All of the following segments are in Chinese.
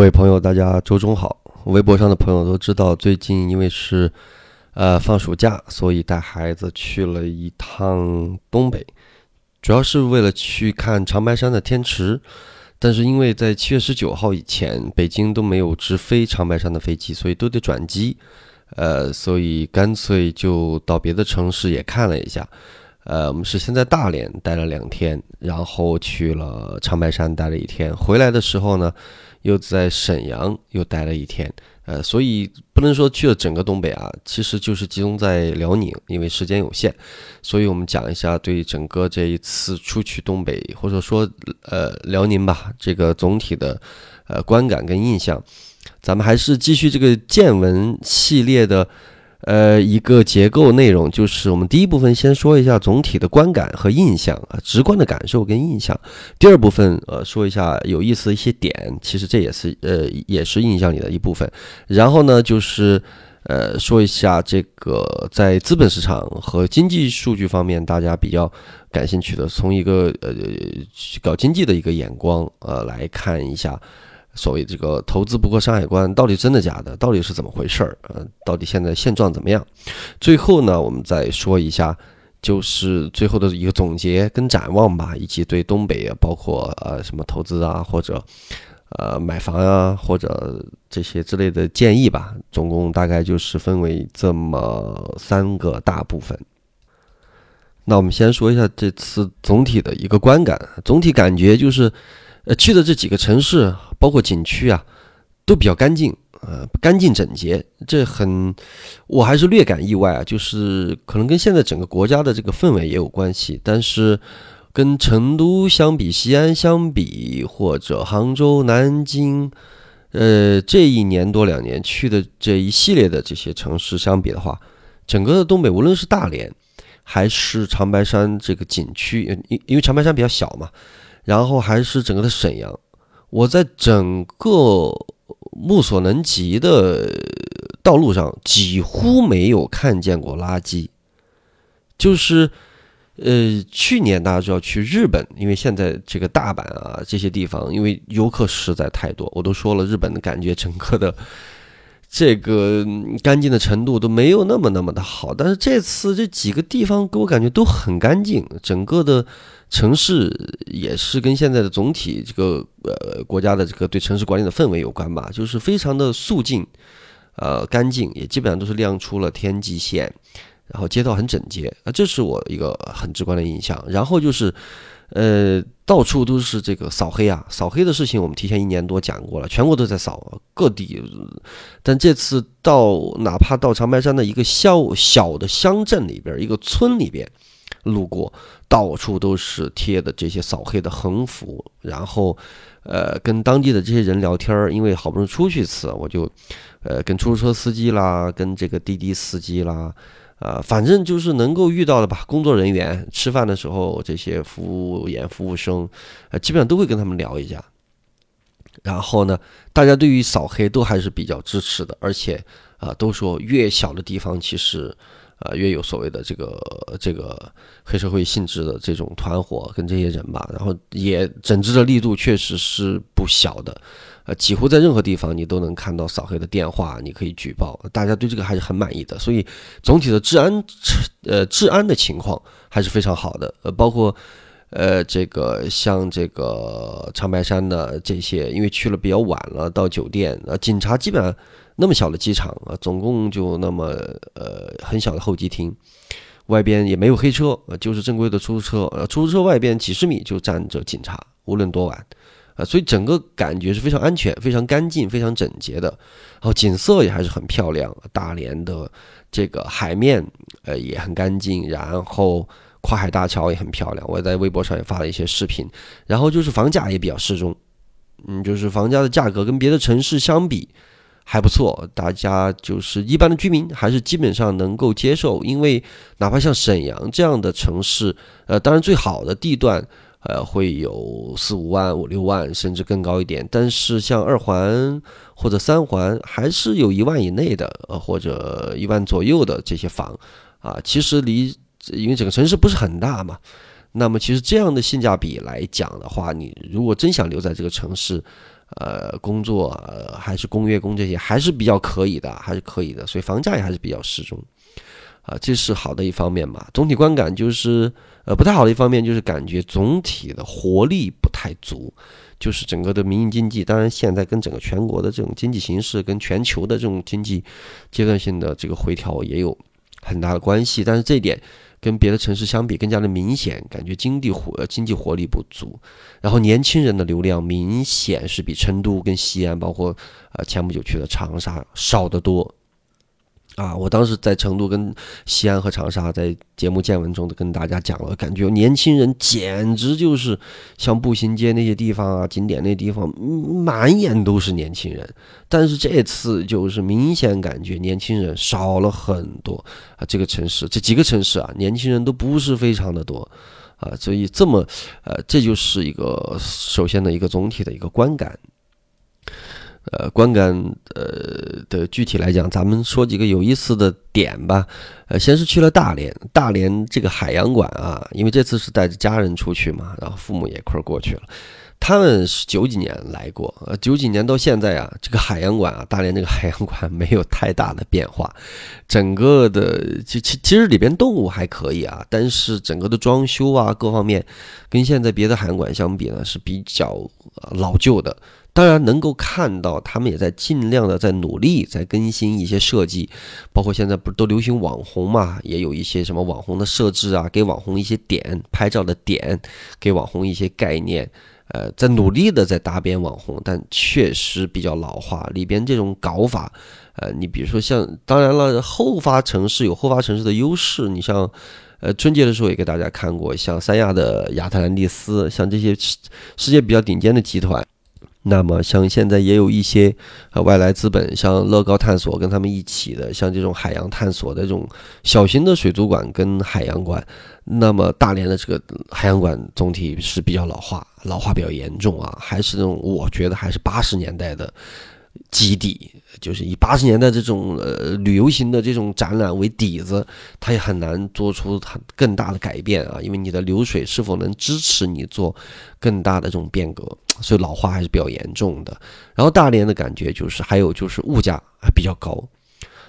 各位朋友，大家周中好。微博上的朋友都知道，最近因为是呃放暑假，所以带孩子去了一趟东北，主要是为了去看长白山的天池。但是因为在七月十九号以前，北京都没有直飞长白山的飞机，所以都得转机。呃，所以干脆就到别的城市也看了一下。呃，我们是先在大连待了两天，然后去了长白山待了一天。回来的时候呢。又在沈阳又待了一天，呃，所以不能说去了整个东北啊，其实就是集中在辽宁，因为时间有限，所以我们讲一下对整个这一次出去东北，或者说呃辽宁吧，这个总体的呃观感跟印象。咱们还是继续这个见闻系列的。呃，一个结构内容就是我们第一部分先说一下总体的观感和印象啊，直观的感受跟印象。第二部分呃，说一下有意思的一些点，其实这也是呃也是印象里的一部分。然后呢，就是呃说一下这个在资本市场和经济数据方面大家比较感兴趣的，从一个呃搞经济的一个眼光呃来看一下。所谓这个投资不过山海关，到底真的假的？到底是怎么回事儿？呃，到底现在现状怎么样？最后呢，我们再说一下，就是最后的一个总结跟展望吧，以及对东北，包括呃什么投资啊，或者呃买房啊，或者这些之类的建议吧。总共大概就是分为这么三个大部分。那我们先说一下这次总体的一个观感，总体感觉就是。去的这几个城市，包括景区啊，都比较干净，呃，干净整洁，这很，我还是略感意外啊。就是可能跟现在整个国家的这个氛围也有关系，但是跟成都相比、西安相比，或者杭州、南京，呃，这一年多两年去的这一系列的这些城市相比的话，整个的东北，无论是大连还是长白山这个景区，因因为长白山比较小嘛。然后还是整个的沈阳，我在整个目所能及的道路上几乎没有看见过垃圾。就是，呃，去年大家知道去日本，因为现在这个大阪啊这些地方，因为游客实在太多，我都说了，日本的感觉整个的这个干净的程度都没有那么那么的好。但是这次这几个地方给我感觉都很干净，整个的。城市也是跟现在的总体这个呃国家的这个对城市管理的氛围有关吧，就是非常的肃静，呃干净，也基本上都是亮出了天际线，然后街道很整洁啊，这是我一个很直观的印象。然后就是，呃，到处都是这个扫黑啊，扫黑的事情我们提前一年多讲过了，全国都在扫，各地。但这次到哪怕到长白山的一个小小的乡镇里边，一个村里边。路过，到处都是贴的这些扫黑的横幅，然后，呃，跟当地的这些人聊天儿，因为好不容易出去一次，我就，呃，跟出租车司机啦，跟这个滴滴司机啦，啊，反正就是能够遇到的吧，工作人员吃饭的时候，这些服务员、服务生，呃，基本上都会跟他们聊一下。然后呢，大家对于扫黑都还是比较支持的，而且，啊，都说越小的地方其实。啊，越有所谓的这个这个黑社会性质的这种团伙跟这些人吧，然后也整治的力度确实是不小的，几乎在任何地方你都能看到扫黑的电话，你可以举报，大家对这个还是很满意的，所以总体的治安，呃，治安的情况还是非常好的，呃，包括呃这个像这个长白山的这些，因为去了比较晚了，到酒店，呃，警察基本上。那么小的机场啊，总共就那么呃很小的候机厅，外边也没有黑车，就是正规的出租车，呃出租车外边几十米就站着警察，无论多晚，啊所以整个感觉是非常安全、非常干净、非常整洁的，然后景色也还是很漂亮，大连的这个海面呃也很干净，然后跨海大桥也很漂亮，我在微博上也发了一些视频，然后就是房价也比较适中，嗯就是房价的价格跟别的城市相比。还不错，大家就是一般的居民还是基本上能够接受，因为哪怕像沈阳这样的城市，呃，当然最好的地段，呃，会有四五万、五六万，甚至更高一点。但是像二环或者三环，还是有一万以内的，呃，或者一万左右的这些房，啊，其实离因为整个城市不是很大嘛，那么其实这样的性价比来讲的话，你如果真想留在这个城市。呃，工作还是工月工这些还是比较可以的，还是可以的，所以房价也还是比较适中，啊，这是好的一方面吧。总体观感就是，呃，不太好的一方面就是感觉总体的活力不太足，就是整个的民营经济，当然现在跟整个全国的这种经济形势，跟全球的这种经济阶段性的这个回调也有很大的关系，但是这一点。跟别的城市相比，更加的明显，感觉经济活经济活力不足，然后年轻人的流量明显是比成都跟西安，包括呃前不久去的长沙少得多。啊，我当时在成都、跟西安和长沙，在节目见闻中都跟大家讲了，感觉年轻人简直就是像步行街那些地方啊、景点那地方，满眼都是年轻人。但是这次就是明显感觉年轻人少了很多啊，这个城市这几个城市啊，年轻人都不是非常的多啊，所以这么呃，这就是一个首先的一个总体的一个观感。呃，观感呃的具体来讲，咱们说几个有意思的点吧。呃，先是去了大连，大连这个海洋馆啊，因为这次是带着家人出去嘛，然后父母也一块儿过去了。他们是九几年来过，呃，九几年到现在啊，这个海洋馆啊，大连这个海洋馆没有太大的变化，整个的其其其实里边动物还可以啊，但是整个的装修啊各方面，跟现在别的海洋馆相比呢是比较老旧的。当然能够看到，他们也在尽量的在努力，在更新一些设计，包括现在不是都流行网红嘛，也有一些什么网红的设置啊，给网红一些点拍照的点，给网红一些概念，呃，在努力的在搭边网红，但确实比较老化，里边这种搞法，呃，你比如说像，当然了，后发城市有后发城市的优势，你像，呃，春节的时候也给大家看过，像三亚的亚特兰蒂斯，像这些世世界比较顶尖的集团。那么，像现在也有一些呃外来资本，像乐高探索跟他们一起的，像这种海洋探索的这种小型的水族馆跟海洋馆。那么大连的这个海洋馆总体是比较老化，老化比较严重啊，还是那种我觉得还是八十年代的。基地就是以八十年代这种呃旅游型的这种展览为底子，它也很难做出它更大的改变啊，因为你的流水是否能支持你做更大的这种变革，所以老化还是比较严重的。然后大连的感觉就是，还有就是物价还比较高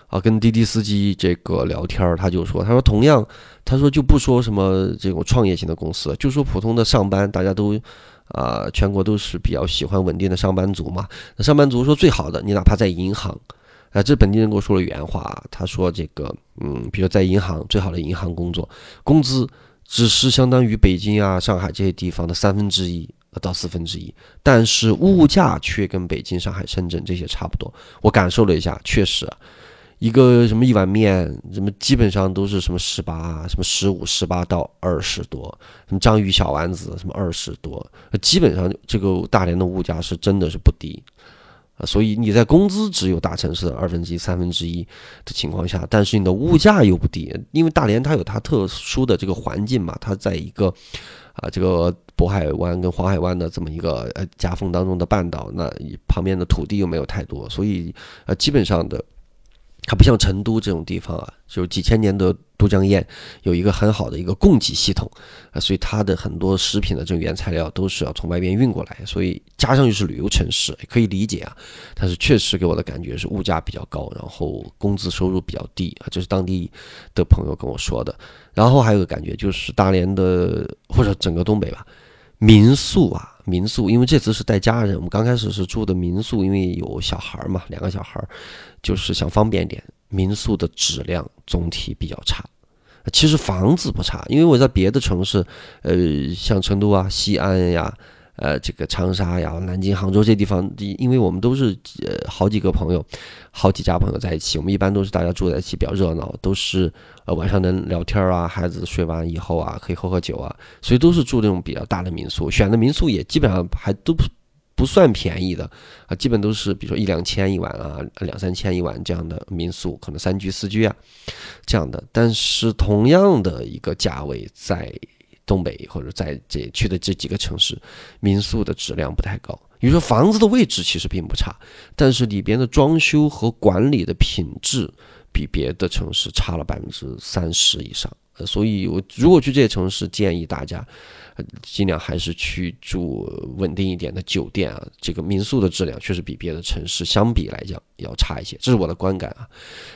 啊。跟滴滴司机这个聊天儿，他就说，他说同样，他说就不说什么这种创业型的公司，就说普通的上班，大家都。啊，全国都是比较喜欢稳定的上班族嘛。那上班族说最好的，你哪怕在银行，啊，这本地人跟我说了原话，他说这个，嗯，比如在银行最好的银行工作，工资只是相当于北京啊、上海这些地方的三分之一到四分之一，但是物价却跟北京、上海、深圳这些差不多。我感受了一下，确实。一个什么一碗面，什么基本上都是什么十八，什么十五、十八到二十多，什么章鱼小丸子，什么二十多，基本上这个大连的物价是真的是不低啊。所以你在工资只有大城市的二分之一、三分之一的情况下，但是你的物价又不低，因为大连它有它特殊的这个环境嘛，它在一个啊这个渤海湾跟黄海湾的这么一个呃夹缝当中的半岛，那旁边的土地又没有太多，所以呃基本上的。它不像成都这种地方啊，就几千年的都江堰有一个很好的一个供给系统啊，所以它的很多食品的这种原材料都是要从外边运过来，所以加上又是旅游城市，可以理解啊。但是确实给我的感觉是物价比较高，然后工资收入比较低啊，这是当地的朋友跟我说的。然后还有个感觉就是大连的或者整个东北吧，民宿啊。民宿，因为这次是带家人，我们刚开始是住的民宿，因为有小孩嘛，两个小孩，就是想方便点。民宿的质量总体比较差，其实房子不差，因为我在别的城市，呃，像成都啊、西安呀。呃，这个长沙呀、南京、杭州这地方，因为我们都是呃好几个朋友，好几家朋友在一起，我们一般都是大家住在一起比较热闹，都是呃晚上能聊天啊，孩子睡完以后啊可以喝喝酒啊，所以都是住那种比较大的民宿，选的民宿也基本上还都不不算便宜的啊，基本都是比如说一两千一晚啊，两三千一晚这样的民宿，可能三居四居啊这样的，但是同样的一个价位在。东北或者在这去的这几个城市，民宿的质量不太高。比如说房子的位置其实并不差，但是里边的装修和管理的品质比别的城市差了百分之三十以上。所以我如果去这些城市，建议大家尽量还是去住稳定一点的酒店啊。这个民宿的质量确实比别的城市相比来讲要差一些，这是我的观感啊。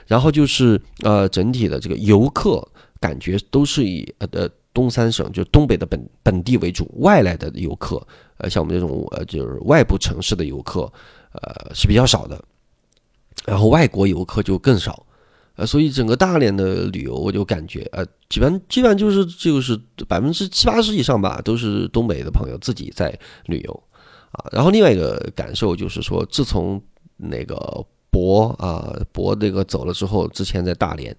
然后就是呃，整体的这个游客感觉都是以呃东三省就东北的本本地为主，外来的游客呃像我们这种呃就是外部城市的游客呃是比较少的，然后外国游客就更少。呃，所以整个大连的旅游，我就感觉，呃，基本基本上就是就是百分之七八十以上吧，都是东北的朋友自己在旅游，啊，然后另外一个感受就是说，自从那个博啊博那个走了之后，之前在大连，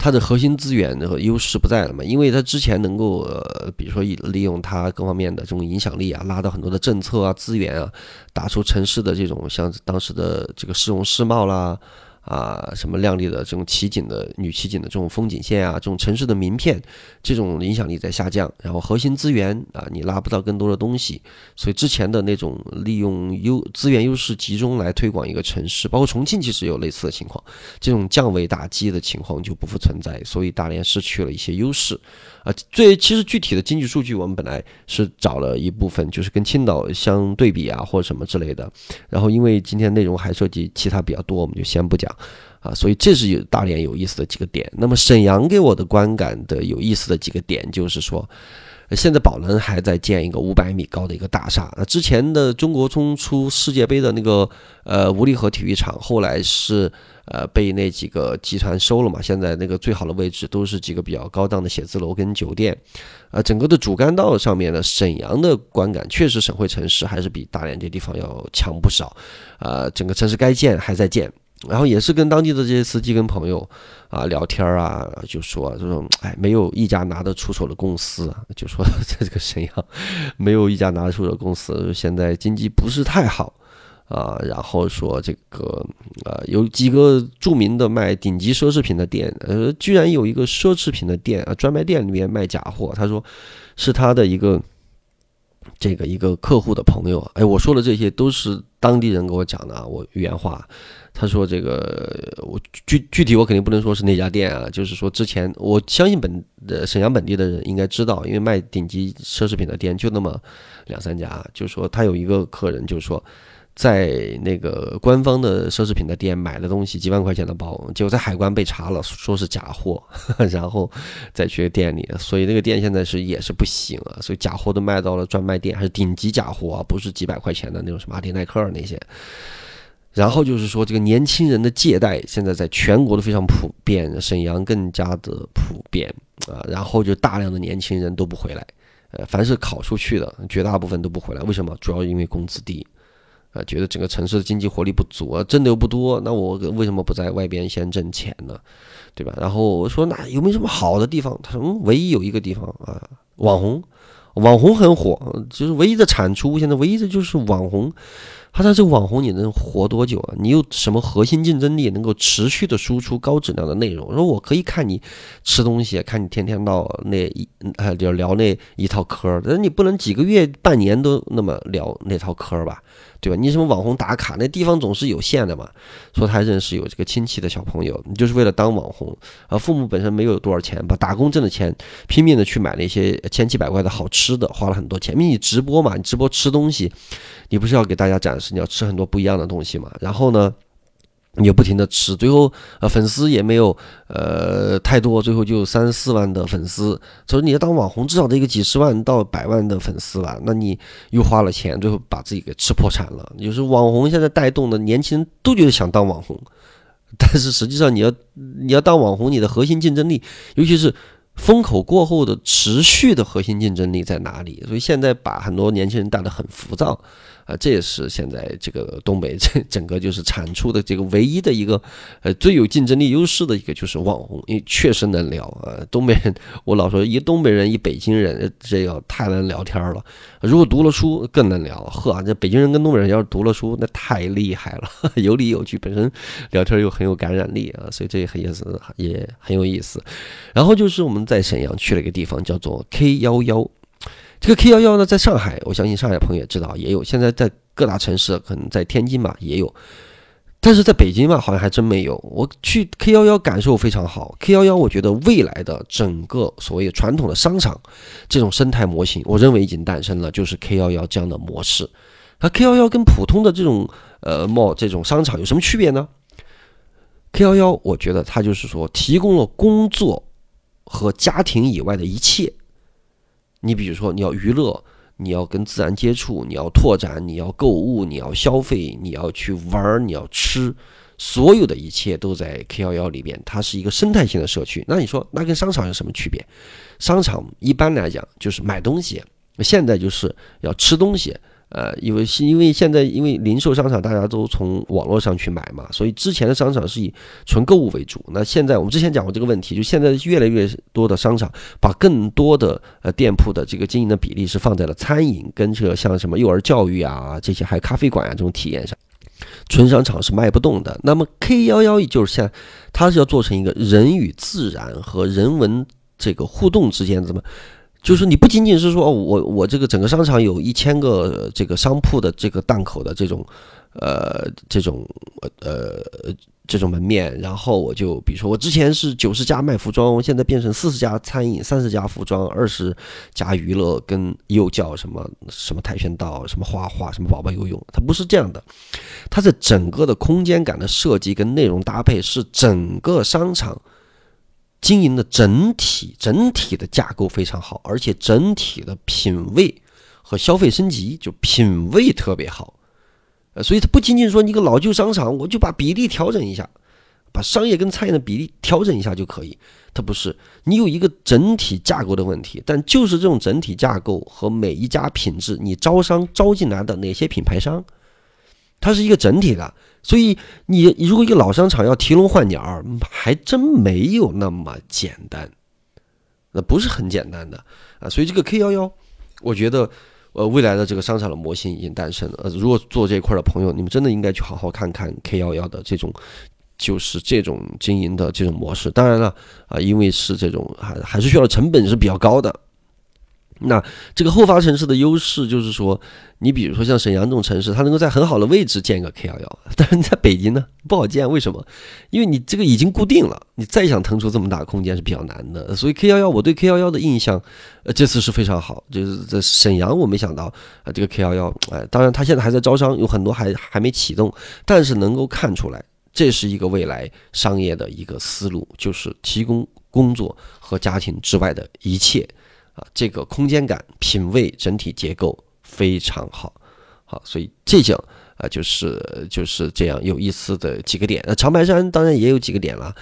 它的核心资源和优势不在了嘛，因为它之前能够，呃，比如说利用它各方面的这种影响力啊，拉到很多的政策啊资源啊，打出城市的这种像当时的这个市容市貌啦。啊，什么亮丽的这种奇景的女奇景的这种风景线啊，这种城市的名片，这种影响力在下降。然后核心资源啊，你拉不到更多的东西，所以之前的那种利用优资源优势集中来推广一个城市，包括重庆其实有类似的情况，这种降维打击的情况就不复存在。所以大连失去了一些优势。啊，最其实具体的经济数据，我们本来是找了一部分，就是跟青岛相对比啊，或者什么之类的。然后因为今天内容还涉及其他比较多，我们就先不讲啊。所以这是有大连有意思的几个点。那么沈阳给我的观感的有意思的几个点，就是说，现在宝能还在建一个五百米高的一个大厦。那之前的中国冲出世界杯的那个呃无力河体育场，后来是。呃，被那几个集团收了嘛？现在那个最好的位置都是几个比较高档的写字楼跟酒店，呃，整个的主干道上面的沈阳的观感确实省会城市还是比大连这地方要强不少，呃，整个城市该建还在建，然后也是跟当地的这些司机跟朋友啊聊天啊，就说这种哎，没有一家拿得出手的公司啊，就说 在这个沈阳没有一家拿得出手的公司，现在经济不是太好。啊，然后说这个，呃，有几个著名的卖顶级奢侈品的店，呃，居然有一个奢侈品的店啊，专卖店里面卖假货。他说是他的一个这个一个客户的朋友。哎，我说的这些都是当地人给我讲的啊，我原话。他说这个我具具体我肯定不能说是那家店啊，就是说之前我相信本的沈阳本地的人应该知道，因为卖顶级奢侈品的店就那么两三家。就是说他有一个客人，就说。在那个官方的奢侈品的店买的东西，几万块钱的包，结果在海关被查了，说是假货，然后再去店里，所以那个店现在是也是不行啊，所以假货都卖到了专卖店，还是顶级假货啊，不是几百块钱的那种什么阿迪耐克那些。然后就是说，这个年轻人的借贷现在在全国都非常普遍，沈阳更加的普遍啊，然后就大量的年轻人都不回来，呃，凡是考出去的，绝大部分都不回来，为什么？主要因为工资低。啊，觉得整个城市的经济活力不足啊，挣的又不多，那我为什么不在外边先挣钱呢？对吧？然后我说，那有没有什么好的地方？他说，嗯唯一有一个地方啊，网红，网红很火，就是唯一的产出，现在唯一的就是网红。他说，这网红你能活多久啊？你有什么核心竞争力，能够持续的输出高质量的内容？我说我可以看你吃东西，看你天天到那一呃就聊那一套嗑儿，但是你不能几个月、半年都那么聊那套嗑儿吧？对吧？你什么网红打卡，那地方总是有限的嘛。说他认识有这个亲戚的小朋友，你就是为了当网红啊。父母本身没有多少钱，把打工挣的钱拼命的去买那些千奇百怪的好吃的，花了很多钱。因为你直播嘛，你直播吃东西，你不是要给大家展示，你要吃很多不一样的东西嘛。然后呢？你就不停的吃，最后呃粉丝也没有呃太多，最后就三四万的粉丝。所以你要当网红，至少得一个几十万到百万的粉丝吧？那你又花了钱，最后把自己给吃破产了。就是网红现在带动的年轻人都觉得想当网红，但是实际上你要你要当网红，你的核心竞争力，尤其是风口过后的持续的核心竞争力在哪里？所以现在把很多年轻人带得很浮躁。啊，这也是现在这个东北 这整个就是产出的这个唯一的一个，呃，最有竞争力优势的一个就是网红，因为确实能聊啊。东北人，我老说一东北人一北京人，这要太能聊天了。如果读了书更能聊，呵，这北京人跟东北人要是读了书，那太厉害了，有理有据，本身聊天又很有感染力啊，所以这也很也是也很有意思。然后就是我们在沈阳去了一个地方，叫做 K 幺幺。这个 K 幺幺呢，在上海，我相信上海朋友也知道，也有。现在在各大城市，可能在天津吧，也有。但是在北京嘛，好像还真没有。我去 K 幺幺感受非常好，K 幺幺我觉得未来的整个所谓传统的商场这种生态模型，我认为已经诞生了，就是 K 幺幺这样的模式。那 K 幺幺跟普通的这种呃 mall 这种商场有什么区别呢？K 幺幺我觉得它就是说提供了工作和家庭以外的一切。你比如说你要娱乐。你要跟自然接触，你要拓展，你要购物，你要消费，你要去玩儿，你要吃，所有的一切都在 K 幺幺里边。它是一个生态性的社区。那你说，那跟商场有什么区别？商场一般来讲就是买东西，现在就是要吃东西。呃，因为是因为现在因为零售商场大家都从网络上去买嘛，所以之前的商场是以纯购物为主。那现在我们之前讲过这个问题，就现在越来越多的商场把更多的呃店铺的这个经营的比例是放在了餐饮跟这个像什么幼儿教育啊这些，还有咖啡馆啊这种体验上。纯商场是卖不动的。那么 K 幺幺就是像它是要做成一个人与自然和人文这个互动之间怎么？就是你不仅仅是说我我这个整个商场有一千个这个商铺的这个档口的这种，呃这种呃这种门面，然后我就比如说我之前是九十家卖服装，现在变成四十家餐饮，三十家服装，二十家娱乐跟幼教什么什么跆拳道，什么画画，什么宝宝游泳，它不是这样的，它的整个的空间感的设计跟内容搭配是整个商场。经营的整体整体的架构非常好，而且整体的品味和消费升级就品味特别好，呃，所以它不仅仅说你一个老旧商场，我就把比例调整一下，把商业跟餐饮的比例调整一下就可以，它不是，你有一个整体架构的问题，但就是这种整体架构和每一家品质，你招商招进来的哪些品牌商，它是一个整体的。所以你如果一个老商场要提笼换鸟，还真没有那么简单，那不是很简单的啊。所以这个 K 幺幺，我觉得呃未来的这个商场的模型已经诞生了。呃，如果做这一块的朋友，你们真的应该去好好看看 K 幺幺的这种，就是这种经营的这种模式。当然了啊，因为是这种还还是需要成本是比较高的。那这个后发城市的优势就是说，你比如说像沈阳这种城市，它能够在很好的位置建一个 K 幺幺，但是你在北京呢不好建，为什么？因为你这个已经固定了，你再想腾出这么大空间是比较难的。所以 K 幺幺，我对 K 幺幺的印象，呃，这次是非常好，就是在沈阳，我没想到啊，这个 K 幺幺，哎，当然它现在还在招商，有很多还还没启动，但是能够看出来，这是一个未来商业的一个思路，就是提供工作和家庭之外的一切。啊这个空间感、品味、整体结构非常好，好，所以这讲啊，就是就是这样有意思的几个点。那长白山当然也有几个点了，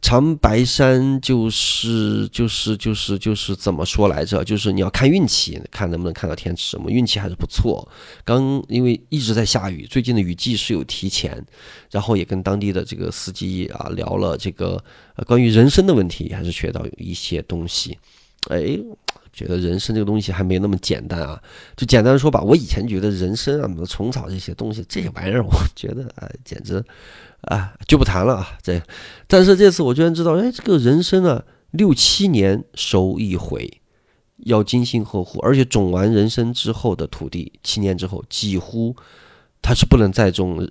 长白山就是就是就是就是怎么说来着？就是你要看运气，看能不能看到天池。我们运气还是不错，刚因为一直在下雨，最近的雨季是有提前，然后也跟当地的这个司机啊聊了这个关于人生的问题，还是学到有一些东西，哎。觉得人生这个东西还没那么简单啊！就简单说吧，我以前觉得人参啊，什么虫草这些东西，这些玩意儿，我觉得啊，简直啊，就不谈了啊。这，但是这次我居然知道，哎，这个人参啊，六七年收一回，要精心呵护，而且种完人参之后的土地，七年之后几乎它是不能再种，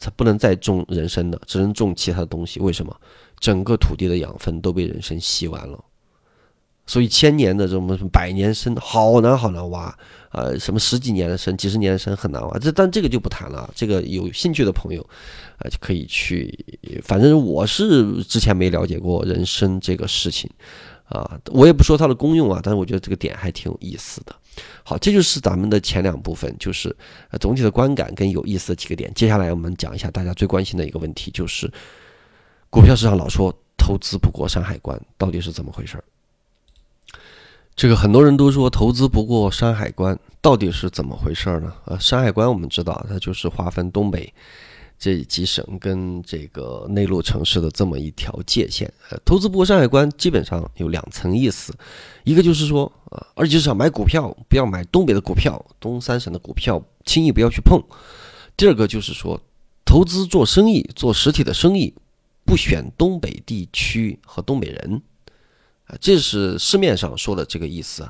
它不能再种人参的，只能种其他的东西。为什么？整个土地的养分都被人参吸完了。所以千年的这种什么百年参好难好难挖，呃，什么十几年的参、几十年的参很难挖。这但这个就不谈了，这个有兴趣的朋友，呃，就可以去。反正我是之前没了解过人参这个事情，啊，我也不说它的功用啊，但是我觉得这个点还挺有意思的。好，这就是咱们的前两部分，就是呃总体的观感跟有意思的几个点。接下来我们讲一下大家最关心的一个问题，就是股票市场老说投资不过山海关，到底是怎么回事儿？这个很多人都说投资不过山海关，到底是怎么回事呢？呃，山海关我们知道，它就是划分东北这几省跟这个内陆城市的这么一条界限。呃，投资不过山海关基本上有两层意思，一个就是说，呃，二级市场买股票不要买东北的股票，东三省的股票轻易不要去碰。第二个就是说，投资做生意做实体的生意，不选东北地区和东北人。啊，这是市面上说的这个意思。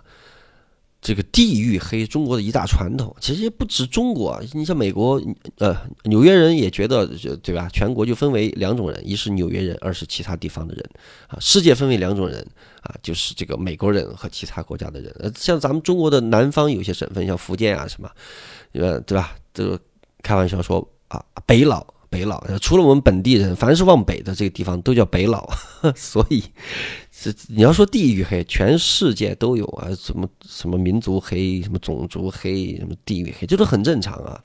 这个地域黑，中国的一大传统。其实也不止中国，你像美国，呃，纽约人也觉得，对吧？全国就分为两种人，一是纽约人，二是其他地方的人啊。世界分为两种人啊，就是这个美国人和其他国家的人。呃，像咱们中国的南方有些省份，像福建啊什么，呃，对吧？都开玩笑说啊，北佬。北佬，除了我们本地人，凡是往北的这个地方都叫北佬，所以，这你要说地域黑，全世界都有啊，什么什么民族黑，什么种族黑，什么地域黑，这都很正常啊。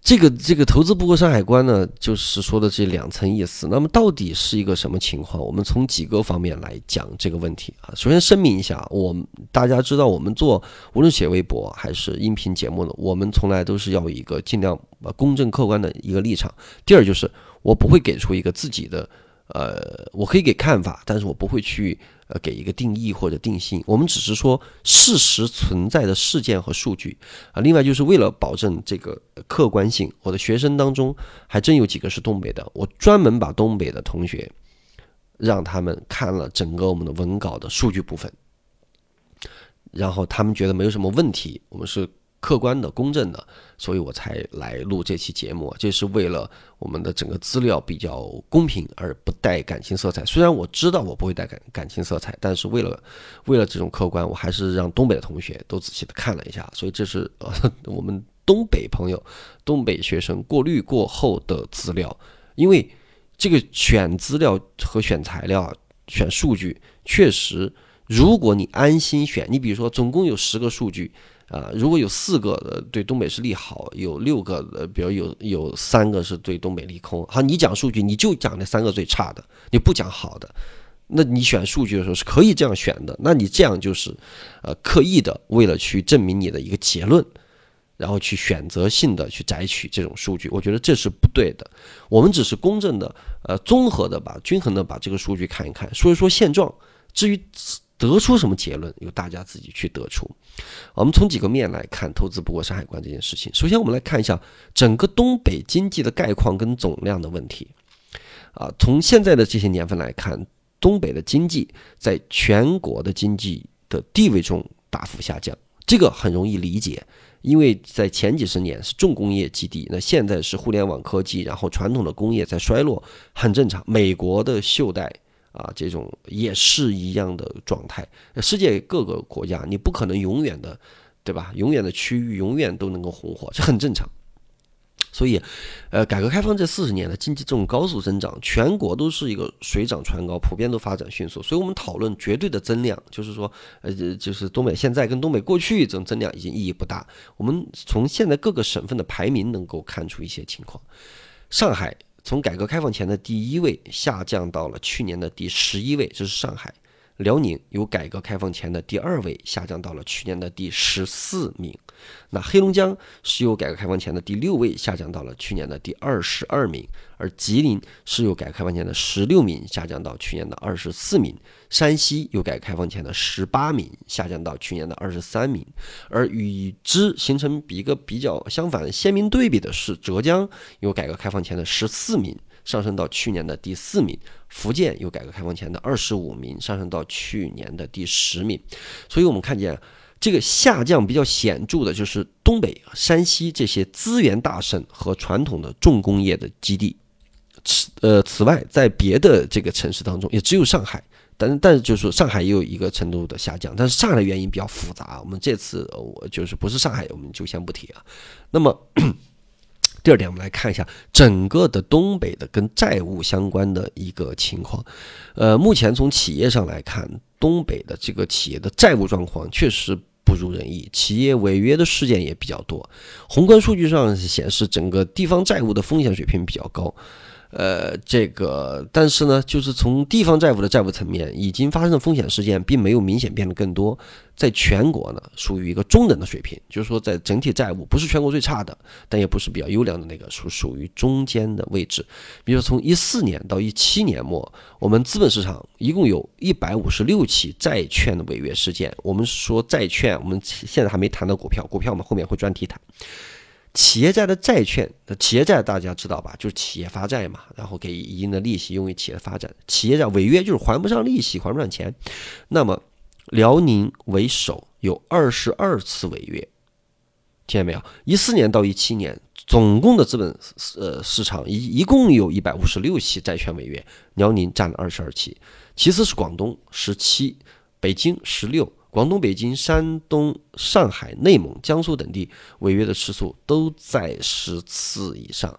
这个这个投资不过山海关呢，就是说的这两层意思。那么到底是一个什么情况？我们从几个方面来讲这个问题啊。首先声明一下，我们大家知道，我们做无论写微博还是音频节目呢，我们从来都是要一个尽量公正客观的一个立场。第二就是我不会给出一个自己的。呃，我可以给看法，但是我不会去呃给一个定义或者定性。我们只是说事实存在的事件和数据啊。另外，就是为了保证这个客观性，我的学生当中还真有几个是东北的，我专门把东北的同学让他们看了整个我们的文稿的数据部分，然后他们觉得没有什么问题。我们是。客观的、公正的，所以我才来录这期节目。这是为了我们的整个资料比较公平，而不带感情色彩。虽然我知道我不会带感感情色彩，但是为了为了这种客观，我还是让东北的同学都仔细的看了一下。所以这是呃 我们东北朋友、东北学生过滤过后的资料。因为这个选资料和选材料、选数据，确实，如果你安心选，你比如说总共有十个数据。啊，如果有四个呃对东北是利好，有六个，呃，比如有有三个是对东北利空。好，你讲数据，你就讲那三个最差的，你不讲好的。那你选数据的时候是可以这样选的。那你这样就是，呃，刻意的为了去证明你的一个结论，然后去选择性的去摘取这种数据，我觉得这是不对的。我们只是公正的，呃，综合的把均衡的把这个数据看一看，说一说现状。至于。得出什么结论，由大家自己去得出。我们从几个面来看投资不过山海关这件事情。首先，我们来看一下整个东北经济的概况跟总量的问题。啊，从现在的这些年份来看，东北的经济在全国的经济的地位中大幅下降。这个很容易理解，因为在前几十年是重工业基地，那现在是互联网科技，然后传统的工业在衰落，很正常。美国的袖带。啊，这种也是一样的状态。世界各个国家，你不可能永远的，对吧？永远的区域永远都能够红火，这很正常。所以，呃，改革开放这四十年的经济这种高速增长，全国都是一个水涨船高，普遍都发展迅速。所以我们讨论绝对的增量，就是说，呃，就是东北现在跟东北过去这种增量已经意义不大。我们从现在各个省份的排名能够看出一些情况，上海。从改革开放前的第一位下降到了去年的第十一位，这是上海。辽宁由改革开放前的第二位下降到了去年的第十四名。那黑龙江是由改革开放前的第六位下降到了去年的第二十二名，而吉林是由改革开放前的十六名下降到去年的二十四名，山西由改革开放前的十八名下降到去年的二十三名，而与之形成一个比较相反鲜明对比的是，浙江由改革开放前的十四名上升到去年的第四名，福建由改革开放前的二十五名上升到去年的第十名，所以我们看见。这个下降比较显著的就是东北、山西这些资源大省和传统的重工业的基地。此呃，此外，在别的这个城市当中，也只有上海，但但是就是说上海也有一个程度的下降，但是上海的原因比较复杂。我们这次我就是不是上海，我们就先不提啊。那么第二点，我们来看一下整个的东北的跟债务相关的一个情况。呃，目前从企业上来看，东北的这个企业的债务状况确实。不如人意，企业违约的事件也比较多。宏观数据上显示，整个地方债务的风险水平比较高。呃，这个，但是呢，就是从地方债务的债务层面，已经发生的风险事件并没有明显变得更多，在全国呢，属于一个中等的水平，就是说，在整体债务不是全国最差的，但也不是比较优良的那个，属属于中间的位置。比如说从一四年到一七年末，我们资本市场一共有一百五十六起债券的违约事件。我们说债券，我们现在还没谈到股票，股票我们后面会专题谈。企业债的债券，企业债大家知道吧？就是企业发债嘛，然后给一定的利息用于企业发展。企业债违约就是还不上利息，还不上钱。那么辽宁为首，有二十二次违约，听见没有？一四年到一七年，总共的资本呃市场一一共有一百五十六起债券违约，辽宁占了二十二期，其次是广东十七，北京十六，广东、北京、山东、上海、内蒙、江苏等地违约的次数都在十次以上，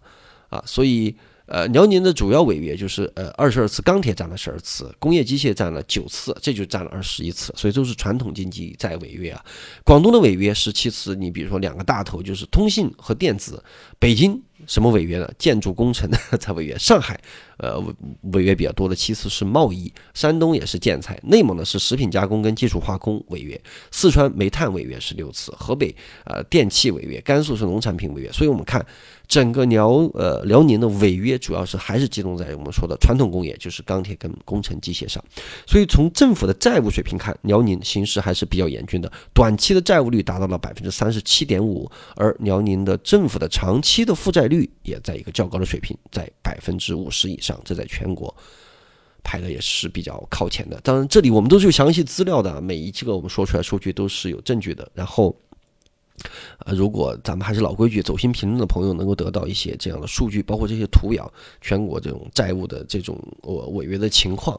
啊，所以。呃，辽宁的主要违约就是呃二十二次，钢铁占了十二次，工业机械占了九次，这就占了二十一次，所以都是传统经济在违约啊。广东的违约十七次，你比如说两个大头就是通信和电子，北京什么违约呢？建筑工程才 违约，上海呃违违约比较多的其次是贸易，山东也是建材，内蒙呢是食品加工跟技术化工违约，四川煤炭违约十六次，河北呃电气违约，甘肃是农产品违约，所以我们看。整个辽呃辽宁的违约主要是还是集中在我们说的传统工业，就是钢铁跟工程机械上。所以从政府的债务水平看，辽宁形势还是比较严峻的。短期的债务率达到了百分之三十七点五，而辽宁的政府的长期的负债率也在一个较高的水平，在百分之五十以上，这在全国排的也是比较靠前的。当然，这里我们都是有详细资料的，每一个我们说出来数据都是有证据的。然后。呃，如果咱们还是老规矩，走心评论的朋友能够得到一些这样的数据，包括这些图表，全国这种债务的这种呃违约的情况，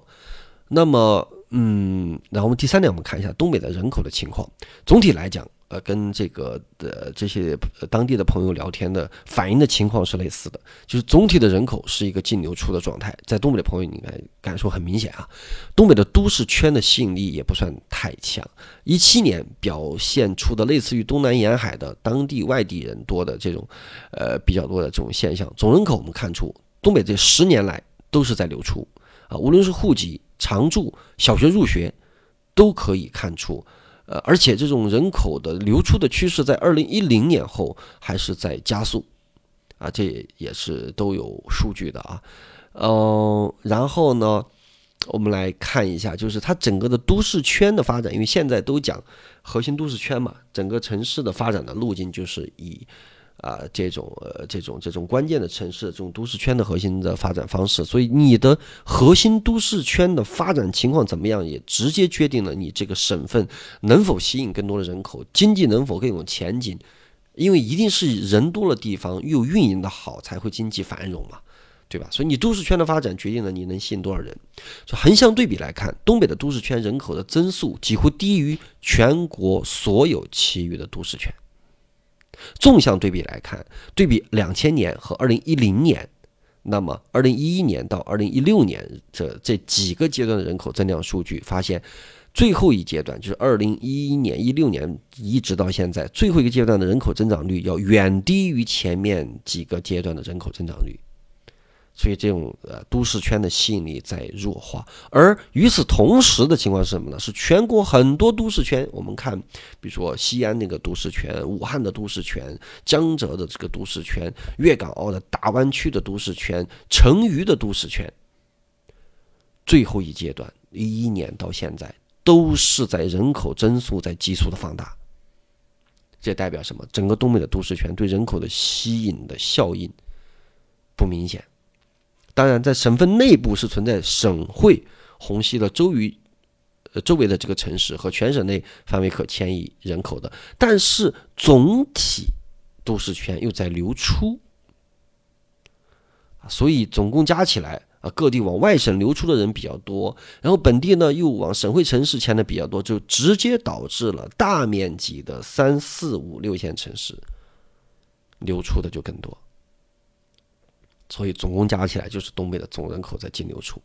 那么，嗯，然后我们第三点，我们看一下东北的人口的情况，总体来讲。呃，跟这个的这些当地的朋友聊天的反映的情况是类似的，就是总体的人口是一个净流出的状态，在东北的朋友应该感受很明显啊。东北的都市圈的吸引力也不算太强，一七年表现出的类似于东南沿海的当地外地人多的这种，呃比较多的这种现象。总人口我们看出，东北这十年来都是在流出啊，无论是户籍、常住、小学入学，都可以看出。呃，而且这种人口的流出的趋势，在二零一零年后还是在加速，啊，这也是都有数据的啊。嗯，然后呢，我们来看一下，就是它整个的都市圈的发展，因为现在都讲核心都市圈嘛，整个城市的发展的路径就是以。啊，这种呃，这种这种关键的城市，这种都市圈的核心的发展方式，所以你的核心都市圈的发展情况怎么样，也直接决定了你这个省份能否吸引更多的人口，经济能否更有前景。因为一定是人多的地方又运营的好，才会经济繁荣嘛，对吧？所以你都市圈的发展决定了你能吸引多少人。就横向对比来看，东北的都市圈人口的增速几乎低于全国所有其余的都市圈。纵向对比来看，对比两千年和二零一零年，那么二零一一年到二零一六年这这几个阶段的人口增量数据，发现最后一阶段就是二零一一年、一六年一直到现在最后一个阶段的人口增长率要远低于前面几个阶段的人口增长率。所以这种呃都市圈的吸引力在弱化，而与此同时的情况是什么呢？是全国很多都市圈，我们看，比如说西安那个都市圈、武汉的都市圈、江浙的这个都市圈、粤港澳的大湾区的都市圈、成渝的都市圈，最后一阶段一一年到现在都是在人口增速在急速的放大，这代表什么？整个东北的都市圈对人口的吸引的效应不明显。当然，在省份内部是存在省会虹吸的周围，呃周围的这个城市和全省内范围可迁移人口的，但是总体都市圈又在流出，所以总共加起来啊，各地往外省流出的人比较多，然后本地呢又往省会城市迁的比较多，就直接导致了大面积的三四五六线城市流出的就更多。所以总共加起来就是东北的总人口在净流出。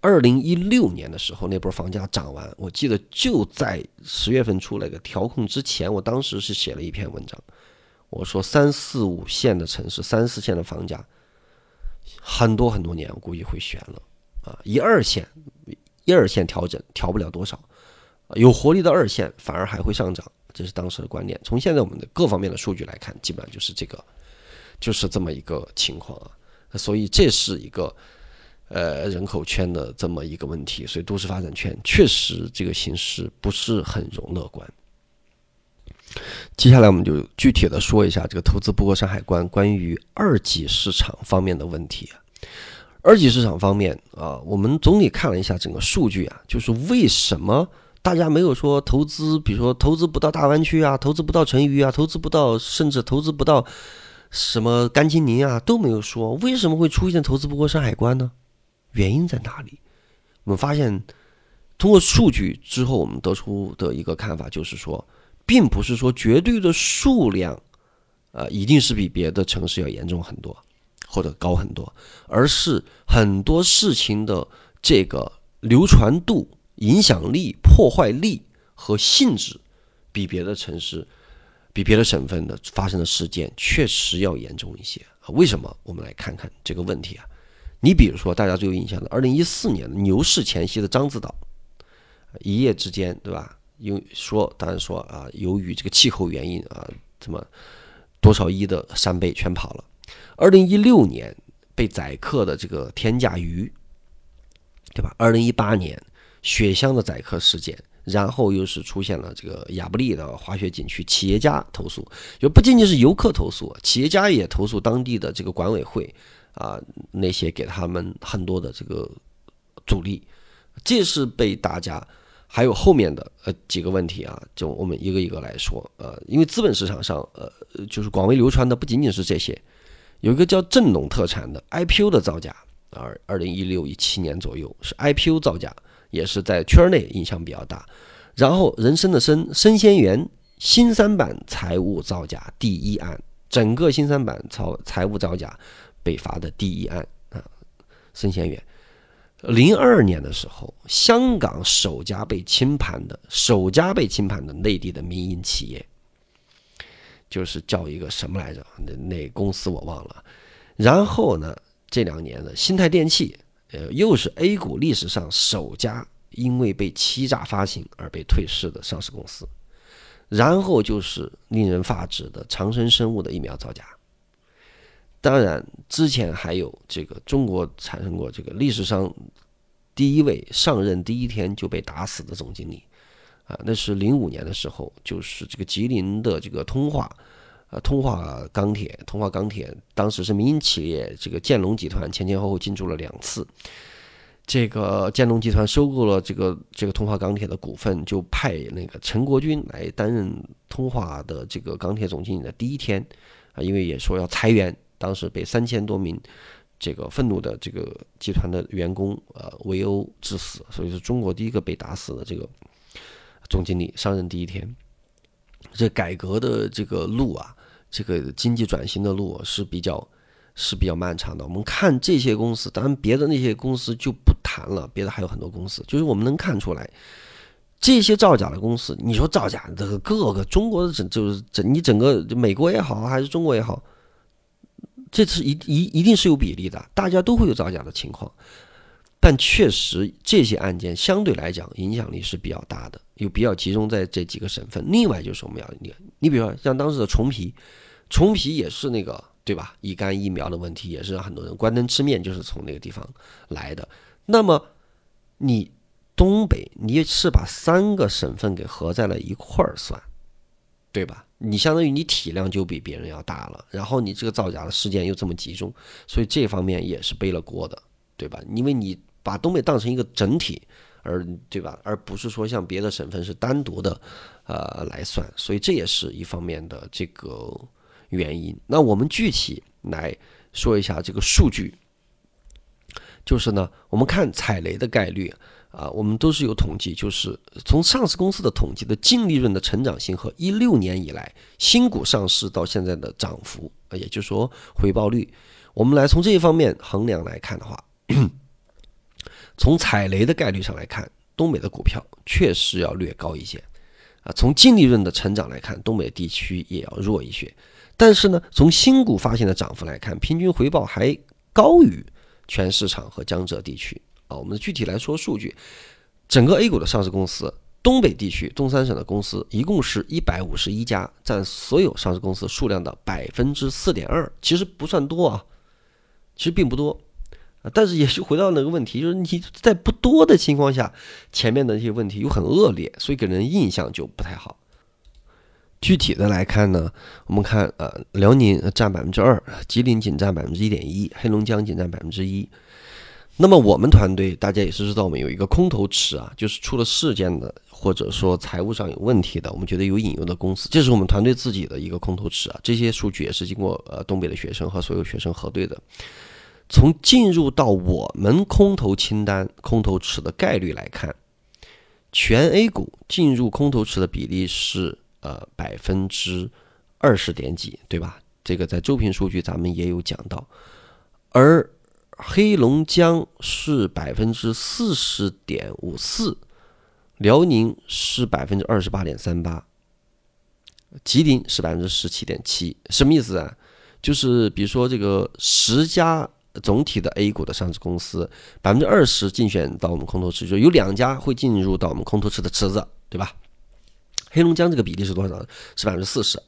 二零一六年的时候，那波房价涨完，我记得就在十月份出那个调控之前，我当时是写了一篇文章，我说三四五线的城市，三四线的房价很多很多年，我估计会悬了啊！一二线，一二线调整调不了多少，有活力的二线反而还会上涨，这是当时的观点。从现在我们的各方面的数据来看，基本上就是这个，就是这么一个情况啊。所以这是一个，呃，人口圈的这么一个问题。所以都市发展圈确实这个形势不是很容乐观。接下来我们就具体的说一下这个投资不过山海关关于二级市场方面的问题。二级市场方面啊，我们总体看了一下整个数据啊，就是为什么大家没有说投资，比如说投资不到大湾区啊，投资不到成渝啊，投资不到，甚至投资不到什么甘青宁啊，都没有说。为什么会出现投资不过山海关呢？原因在哪里？我们发现，通过数据之后，我们得出的一个看法就是说，并不是说绝对的数量，呃，一定是比别的城市要严重很多或者高很多，而是很多事情的这个流传度。影响力、破坏力和性质，比别的城市、比别的省份的发生的事件确实要严重一些啊？为什么？我们来看看这个问题啊。你比如说，大家最有印象的，二零一四年牛市前夕的獐子岛，一夜之间，对吧？因为说，当然说啊，由于这个气候原因啊，怎么多少亿的扇贝全跑了。二零一六年被宰客的这个天价鱼，对吧？二零一八年。雪乡的宰客事件，然后又是出现了这个亚布力的滑雪景区企业家投诉，就不仅仅是游客投诉，企业家也投诉当地的这个管委会啊，那些给他们很多的这个阻力，这是被大家还有后面的呃几个问题啊，就我们一个一个来说，呃，因为资本市场上呃就是广为流传的不仅仅是这些，有一个叫镇农特产的 IPO 的造假，二二零一六一七年左右是 IPO 造假。也是在圈内影响比较大，然后人参的参生鲜园新三板财务造假第一案，整个新三板财财务造假被罚的第一案啊，生鲜园，零二年的时候，香港首家被清盘的首家被清盘的内地的民营企业，就是叫一个什么来着？那那公司我忘了。然后呢，这两年的新泰电器。呃，又是 A 股历史上首家因为被欺诈发行而被退市的上市公司，然后就是令人发指的长生生物的疫苗造假。当然，之前还有这个中国产生过这个历史上第一位上任第一天就被打死的总经理，啊，那是零五年的时候，就是这个吉林的这个通化。呃，通化钢铁，通化钢铁当时是民营企业，这个建龙集团前前后后进驻了两次。这个建龙集团收购了这个这个通化钢铁的股份，就派那个陈国军来担任通化的这个钢铁总经理的第一天啊，因为也说要裁员，当时被三千多名这个愤怒的这个集团的员工呃围殴致死，所以是中国第一个被打死的这个总经理上任第一天。这改革的这个路啊。这个经济转型的路是比较是比较漫长的。我们看这些公司，当然别的那些公司就不谈了，别的还有很多公司。就是我们能看出来，这些造假的公司，你说造假的各个中国的整就是整你整个美国也好还是中国也好，这是一一一定是有比例的，大家都会有造假的情况。但确实这些案件相对来讲影响力是比较大的，又比较集中在这几个省份。另外就是我们要你你比如说像当时的重皮。重皮也是那个对吧？乙肝疫苗的问题也是让很多人关灯吃面，就是从那个地方来的。那么你东北，你是把三个省份给合在了一块儿算，对吧？你相当于你体量就比别人要大了，然后你这个造假的事件又这么集中，所以这方面也是背了锅的，对吧？因为你把东北当成一个整体，而对吧？而不是说像别的省份是单独的呃来算，所以这也是一方面的这个。原因，那我们具体来说一下这个数据，就是呢，我们看踩雷的概率啊，我们都是有统计，就是从上市公司的统计的净利润的成长性和一六年以来新股上市到现在的涨幅，也就是说回报率，我们来从这一方面衡量来看的话，从踩雷的概率上来看，东北的股票确实要略高一些啊，从净利润的成长来看，东北地区也要弱一些。但是呢，从新股发行的涨幅来看，平均回报还高于全市场和江浙地区啊。我们具体来说数据，整个 A 股的上市公司，东北地区东三省的公司一共是一百五十一家，占所有上市公司数量的百分之四点二，其实不算多啊，其实并不多但是也是回到那个问题，就是你在不多的情况下，前面的一些问题又很恶劣，所以给人印象就不太好。具体的来看呢，我们看呃，辽宁占百分之二，吉林仅占百分之一点一，黑龙江仅占百分之一。那么我们团队大家也是知道，我们有一个空头池啊，就是出了事件的，或者说财务上有问题的，我们觉得有隐忧的公司，这是我们团队自己的一个空头池啊。这些数据也是经过呃东北的学生和所有学生核对的。从进入到我们空头清单、空头池的概率来看，全 A 股进入空头池的比例是呃百分之二十点几，对吧？这个在周评数据咱们也有讲到，而。黑龙江是百分之四十点五四，辽宁是百分之二十八点三八，吉林是百分之十七点七。什么意思啊？就是比如说这个十家总体的 A 股的上市公司，百分之二十竞选到我们空头池，就有两家会进入到我们空头池的池子，对吧？黑龙江这个比例是多少？是百分之四十。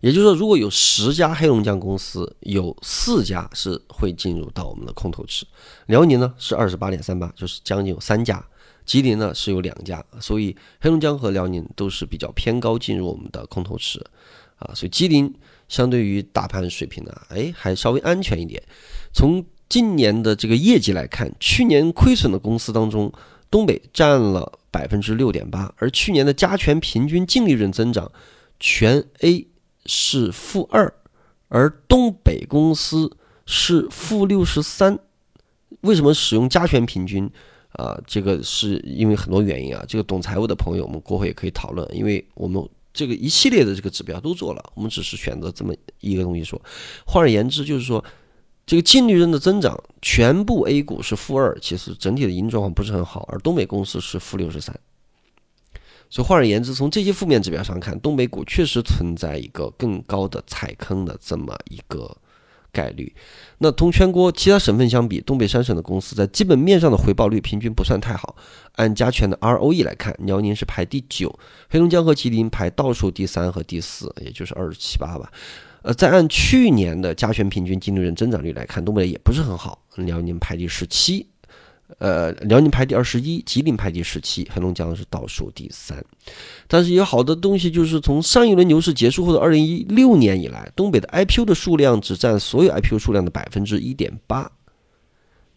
也就是说，如果有十家黑龙江公司，有四家是会进入到我们的空头池。辽宁呢是二十八点三八，就是将近有三家。吉林呢是有两家，所以黑龙江和辽宁都是比较偏高进入我们的空头池啊。所以吉林相对于大盘水平呢，哎，还稍微安全一点。从今年的这个业绩来看，去年亏损的公司当中，东北占了百分之六点八，而去年的加权平均净利润增长，全 A。是负二，而东北公司是负六十三。为什么使用加权平均？啊，这个是因为很多原因啊。这个懂财务的朋友，我们过会也可以讨论。因为我们这个一系列的这个指标都做了，我们只是选择这么一个东西说。换而言之，就是说这个净利润的增长，全部 A 股是负二，其实整体的盈利状况不是很好，而东北公司是负六十三。所以换而言之，从这些负面指标上看，东北股确实存在一个更高的踩坑的这么一个概率。那同全国其他省份相比，东北三省的公司在基本面上的回报率平均不算太好。按加权的 ROE 来看，辽宁是排第九，黑龙江和吉林排倒数第三和第四，也就是二十七八吧。呃，再按去年的加权平均净利润增长率来看，东北也不是很好，辽宁排第十七。呃，辽宁排第二十一，吉林排第十七，黑龙江是倒数第三。但是有好的东西，就是从上一轮牛市结束后的二零一六年以来，东北的 IPO 的数量只占所有 IPO 数量的百分之一点八，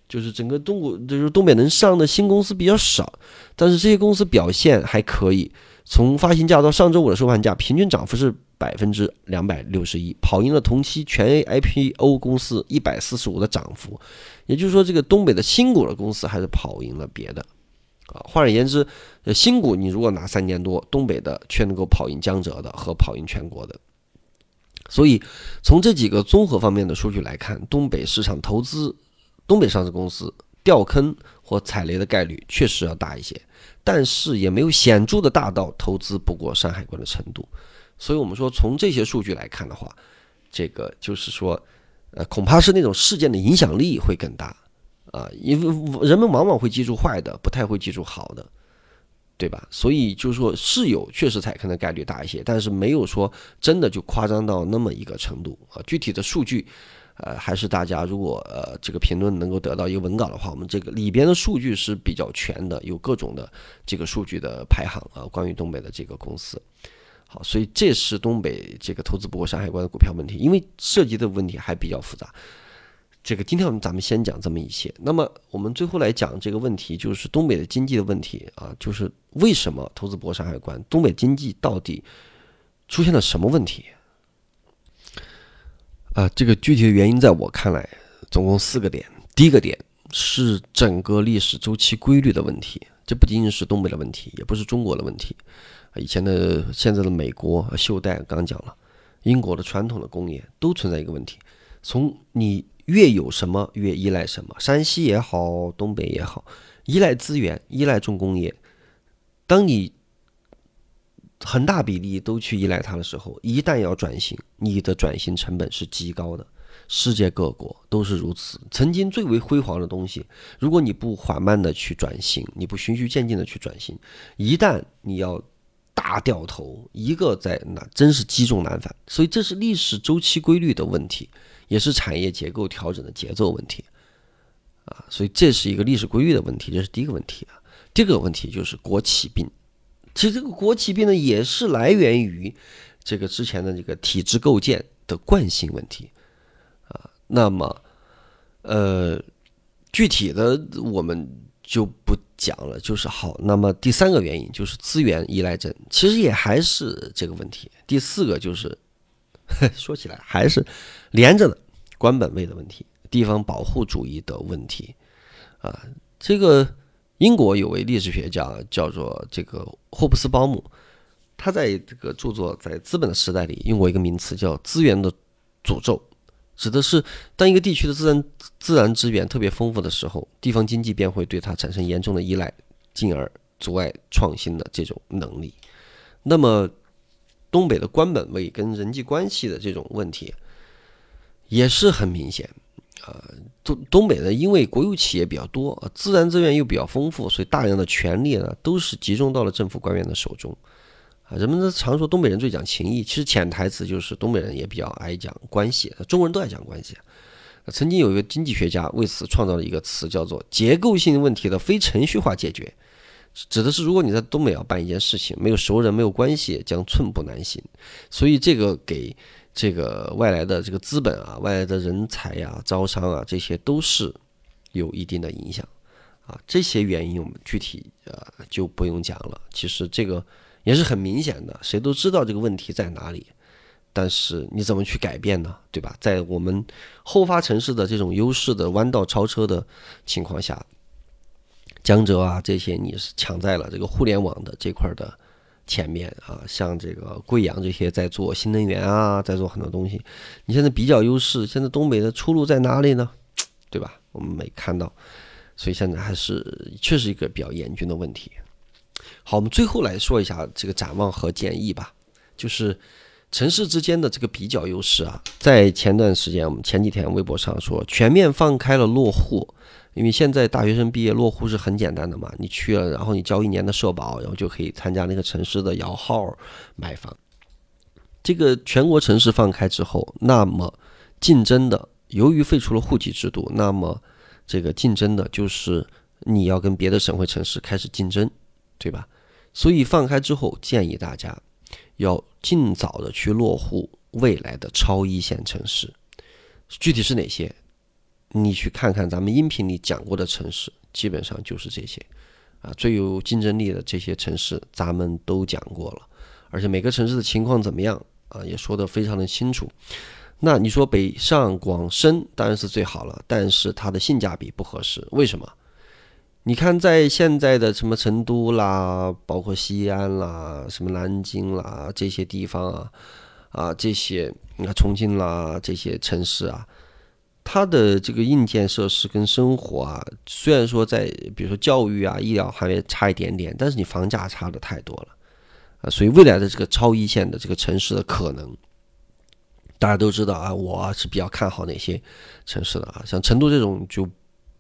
就是整个东股，就是东北能上的新公司比较少，但是这些公司表现还可以。从发行价到上周五的收盘价，平均涨幅是。百分之两百六十一，跑赢了同期全 A IPO 公司一百四十五的涨幅，也就是说，这个东北的新股的公司还是跑赢了别的啊。换而言之，新股你如果拿三年多，东北的却能够跑赢江浙的和跑赢全国的。所以从这几个综合方面的数据来看，东北市场投资东北上市公司掉坑或踩雷的概率确实要大一些，但是也没有显著的大到投资不过山海关的程度。所以，我们说从这些数据来看的话，这个就是说，呃，恐怕是那种事件的影响力会更大啊，因为人们往往会记住坏的，不太会记住好的，对吧？所以就是说，是有确实踩坑的概率大一些，但是没有说真的就夸张到那么一个程度啊。具体的数据，呃，还是大家如果呃这个评论能够得到一个文稿的话，我们这个里边的数据是比较全的，有各种的这个数据的排行啊，关于东北的这个公司。好，所以这是东北这个投资不过山海关的股票问题，因为涉及的问题还比较复杂。这个今天我们咱们先讲这么一些。那么我们最后来讲这个问题，就是东北的经济的问题啊，就是为什么投资不过山海关？东北经济到底出现了什么问题？啊，这个具体的原因在我看来，总共四个点。第一个点是整个历史周期规律的问题，这不仅仅是东北的问题，也不是中国的问题。以前的、现在的美国袖带刚讲了，英国的传统的工业都存在一个问题：从你越有什么，越依赖什么。山西也好，东北也好，依赖资源，依赖重工业。当你很大比例都去依赖它的时候，一旦要转型，你的转型成本是极高的。世界各国都是如此。曾经最为辉煌的东西，如果你不缓慢的去转型，你不循序渐进的去转型，一旦你要大掉头，一个在那真是积重难返，所以这是历史周期规律的问题，也是产业结构调整的节奏问题，啊，所以这是一个历史规律的问题，这是第一个问题啊。第二个问题就是国企病，其实这个国企病呢，也是来源于这个之前的这个体制构建的惯性问题，啊，那么，呃，具体的我们就不讲了。就是好，那么第三个原因就是资源依赖症，其实也还是这个问题。第四个就是 说起来还是连着的官本位的问题，地方保护主义的问题啊。这个英国有位历史学家叫做这个霍布斯鲍姆，他在这个著作在《资本的时代》里用过一个名词叫“资源的诅咒”。指的是，当一个地区的自然自然资源特别丰富的时候，地方经济便会对它产生严重的依赖，进而阻碍创新的这种能力。那么，东北的官本位跟人际关系的这种问题也是很明显啊。东东北呢，因为国有企业比较多，自然资源又比较丰富，所以大量的权力呢都是集中到了政府官员的手中。啊，人们常说东北人最讲情义，其实潜台词就是东北人也比较爱讲关系，中国人都爱讲关系。曾经有一个经济学家为此创造了一个词，叫做“结构性问题的非程序化解决”，指的是如果你在东北要办一件事情，没有熟人，没有关系，将寸步难行。所以这个给这个外来的这个资本啊、外来的人才呀、招商啊，这些都是有一定的影响啊。这些原因我们具体呃就不用讲了。其实这个。也是很明显的，谁都知道这个问题在哪里，但是你怎么去改变呢？对吧？在我们后发城市的这种优势的弯道超车的情况下，江浙啊这些你是抢在了这个互联网的这块的前面啊，像这个贵阳这些在做新能源啊，在做很多东西，你现在比较优势，现在东北的出路在哪里呢？对吧？我们没看到，所以现在还是确实一个比较严峻的问题。好，我们最后来说一下这个展望和建议吧。就是城市之间的这个比较优势啊，在前段时间，我们前几天微博上说全面放开了落户，因为现在大学生毕业落户是很简单的嘛，你去了，然后你交一年的社保，然后就可以参加那个城市的摇号买房。这个全国城市放开之后，那么竞争的，由于废除了户籍制度，那么这个竞争的就是你要跟别的省会城市开始竞争。对吧？所以放开之后，建议大家要尽早的去落户未来的超一线城市。具体是哪些？你去看看咱们音频里讲过的城市，基本上就是这些啊，最有竞争力的这些城市，咱们都讲过了。而且每个城市的情况怎么样啊，也说得非常的清楚。那你说北上广深当然是最好了，但是它的性价比不合适，为什么？你看，在现在的什么成都啦，包括西安啦，什么南京啦这些地方啊，啊这些你看重庆啦这些城市啊，它的这个硬件设施跟生活啊，虽然说在比如说教育啊、医疗行业差一点点，但是你房价差的太多了啊，所以未来的这个超一线的这个城市的可能，大家都知道啊，我是比较看好哪些城市的啊，像成都这种就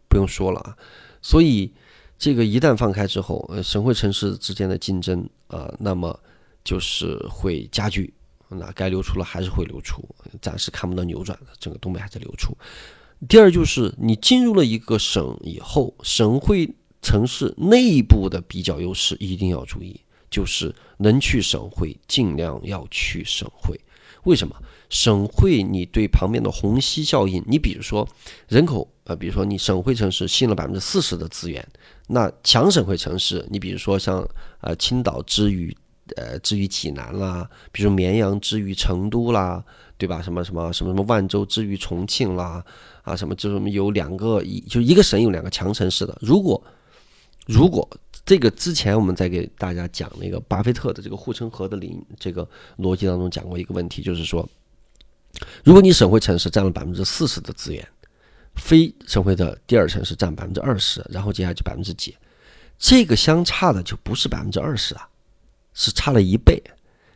不用说了啊。所以，这个一旦放开之后，呃，省会城市之间的竞争啊，那么就是会加剧。那该流出了还是会流出，暂时看不到扭转的，整个东北还在流出。第二就是你进入了一个省以后，省会城市内部的比较优势一定要注意，就是能去省会尽量要去省会。为什么？省会你对旁边的虹吸效应，你比如说人口。呃，比如说你省会城市吸引了百分之四十的资源，那强省会城市，你比如说像呃青岛之于呃之于济南啦，比如绵阳之于成都啦，对吧？什么什么什么什么万州之于重庆啦，啊什么就是有两个一就一个省有两个强城市的。如果如果这个之前我们在给大家讲那个巴菲特的这个护城河的领这个逻辑当中讲过一个问题，就是说，如果你省会城市占了百分之四十的资源。非省会的第二城市占百分之二十，然后接下来就百分之几，这个相差的就不是百分之二十啊，是差了一倍。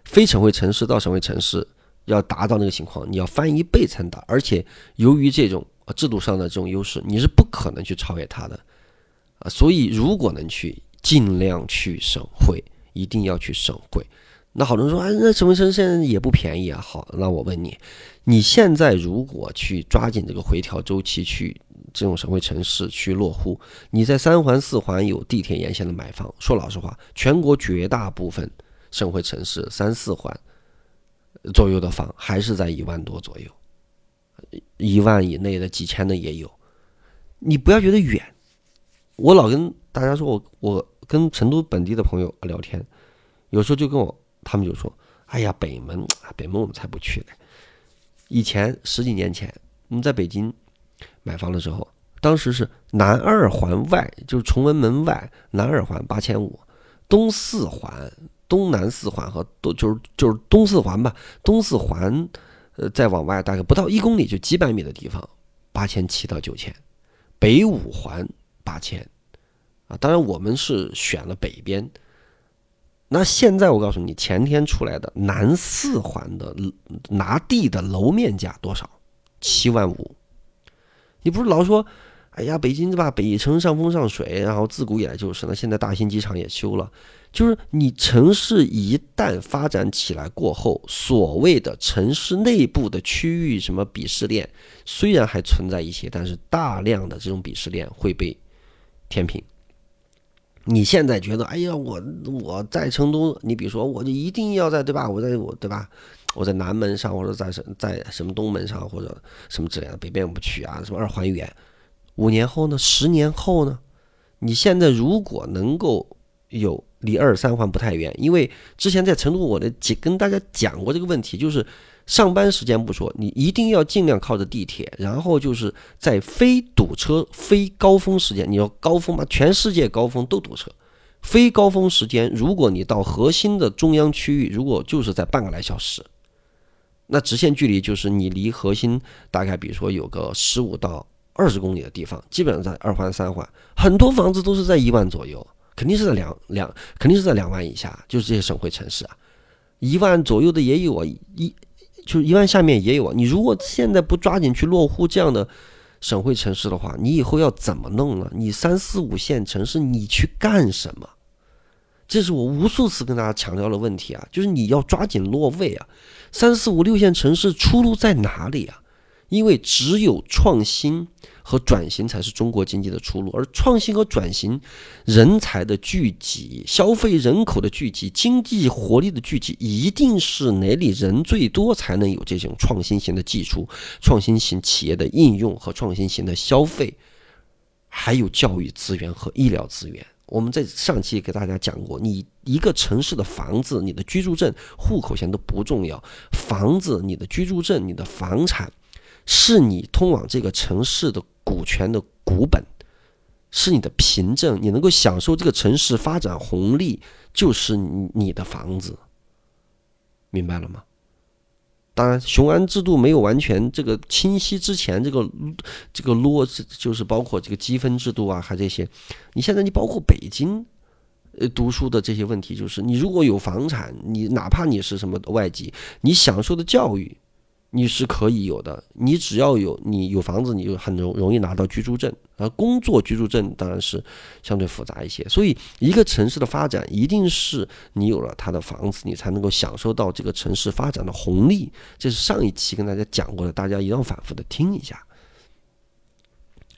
非省会城市到省会城市要达到那个情况，你要翻一倍才能达。而且由于这种制度上的这种优势，你是不可能去超越它的啊。所以如果能去，尽量去省会，一定要去省会。那好多人说，哎，那省会城市现在也不便宜啊。好，那我问你，你现在如果去抓紧这个回调周期，去这种省会城市去落户，你在三环、四环有地铁沿线的买房，说老实话，全国绝大部分省会城市三四环左右的房还是在一万多左右，一万以内的几千的也有。你不要觉得远。我老跟大家说，我我跟成都本地的朋友聊天，有时候就跟我他们就说：“哎呀，北门啊，北门我们才不去呢。”以前十几年前我们在北京买房的时候，当时是南二环外，就是崇文门外南二环八千五，东四环、东南四环和都就是就是东四环吧，东四环呃再往外大概不到一公里就几百米的地方，八千七到九千，北五环。八千，啊，当然我们是选了北边。那现在我告诉你，前天出来的南四环的拿地的楼面价多少？七万五。你不是老说，哎呀，北京对吧？北城上风上水，然后自古以来就是。那现在大兴机场也修了，就是你城市一旦发展起来过后，所谓的城市内部的区域什么鄙视链，虽然还存在一些，但是大量的这种鄙视链会被。填平，你现在觉得，哎呀，我我在成都，你比如说，我就一定要在对吧？我在我对吧？我在南门上，或者在什在什么东门上，或者什么之类的，北边不去啊，什么二环远。五年后呢？十年后呢？你现在如果能够有离二三环不太远，因为之前在成都，我的跟大家讲过这个问题，就是。上班时间不说，你一定要尽量靠着地铁，然后就是在非堵车、非高峰时间，你要高峰嘛，全世界高峰都堵车。非高峰时间，如果你到核心的中央区域，如果就是在半个来小时，那直线距离就是你离核心大概，比如说有个十五到二十公里的地方，基本上在二环、三环，很多房子都是在一万左右，肯定是在两两，肯定是在两万以下，就是这些省会城市啊，一万左右的也有啊，一。就是一万下面也有啊！你如果现在不抓紧去落户这样的省会城市的话，你以后要怎么弄呢？你三四五线城市你去干什么？这是我无数次跟大家强调的问题啊！就是你要抓紧落位啊！三四五六线城市出路在哪里啊？因为只有创新。和转型才是中国经济的出路，而创新和转型、人才的聚集、消费人口的聚集、经济活力的聚集，一定是哪里人最多，才能有这种创新型的技术、创新型企业的应用和创新型的消费，还有教育资源和医疗资源。我们在上期给大家讲过，你一个城市的房子、你的居住证、户口钱都不重要，房子、你的居住证、你的房产。是你通往这个城市的股权的股本，是你的凭证，你能够享受这个城市发展红利，就是你你的房子，明白了吗？当然，雄安制度没有完全这个清晰之前，这个这个落就是包括这个积分制度啊，还这些。你现在你包括北京，呃，读书的这些问题，就是你如果有房产，你哪怕你是什么外籍，你享受的教育。你是可以有的，你只要有你有房子，你就很容容易拿到居住证。而工作居住证当然是相对复杂一些。所以，一个城市的发展一定是你有了它的房子，你才能够享受到这个城市发展的红利。这是上一期跟大家讲过的，大家一定要反复的听一下，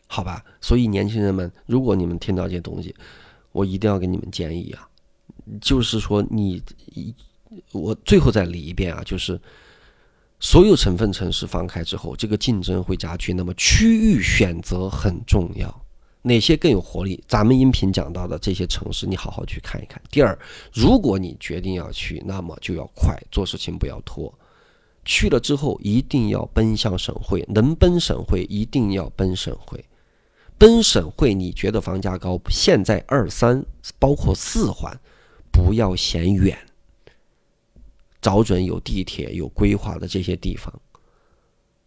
好吧？所以，年轻人们，如果你们听到这些东西，我一定要给你们建议啊，就是说，你我最后再理一遍啊，就是。所有成分城市放开之后，这个竞争会加剧。那么区域选择很重要，哪些更有活力？咱们音频讲到的这些城市，你好好去看一看。第二，如果你决定要去，那么就要快，做事情不要拖。去了之后一定要奔向省会，能奔省会一定要奔省会。奔省会，你觉得房价高？现在二三包括四环，不要嫌远。找准有地铁、有规划的这些地方，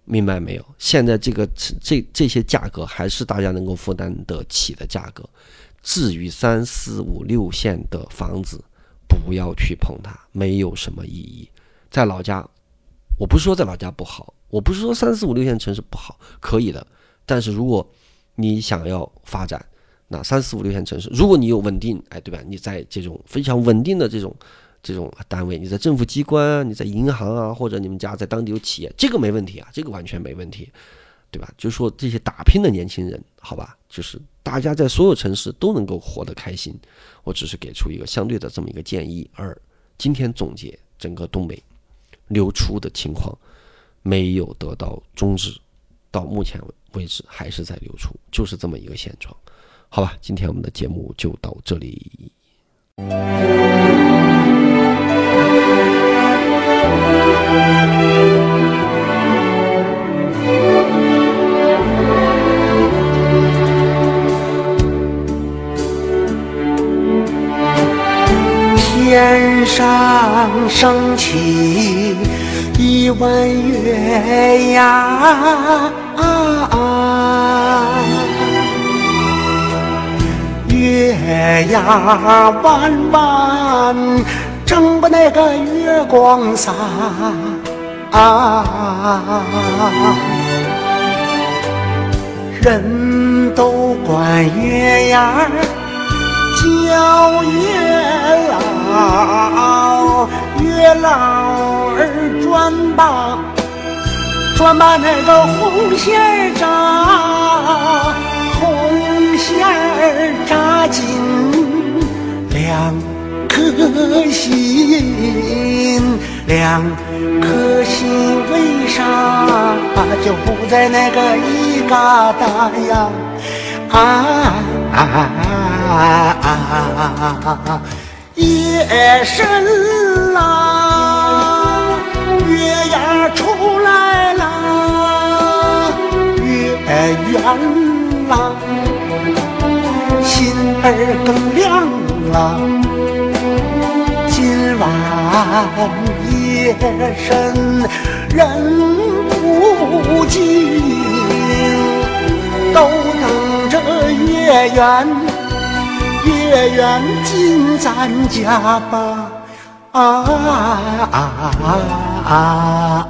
明白没有？现在这个这这些价格还是大家能够负担得起的价格。至于三四五六线的房子，不要去碰它，没有什么意义。在老家，我不是说在老家不好，我不是说三四五六线城市不好，可以的。但是如果你想要发展，那三四五六线城市，如果你有稳定，哎，对吧？你在这种非常稳定的这种。这种单位，你在政府机关啊，你在银行啊，或者你们家在当地有企业，这个没问题啊，这个完全没问题，对吧？就说这些打拼的年轻人，好吧，就是大家在所有城市都能够活得开心。我只是给出一个相对的这么一个建议，而今天总结整个东北流出的情况没有得到终止，到。目前为止还是在流出，就是这么一个现状。好吧，今天我们的节目就到这里。天上升起一弯月牙，月牙弯弯，正把那个月光洒。啊人都管月牙叫月老，月老儿转把转把那个红线儿扎，红线儿扎紧两颗心，两颗心为啥就不在那个一疙瘩呀？啊啊啊！夜深啦，月牙出来了，月圆啦，心儿更亮啦。半夜深人不静，都等着月圆。月圆进咱家吧，啊啊啊啊！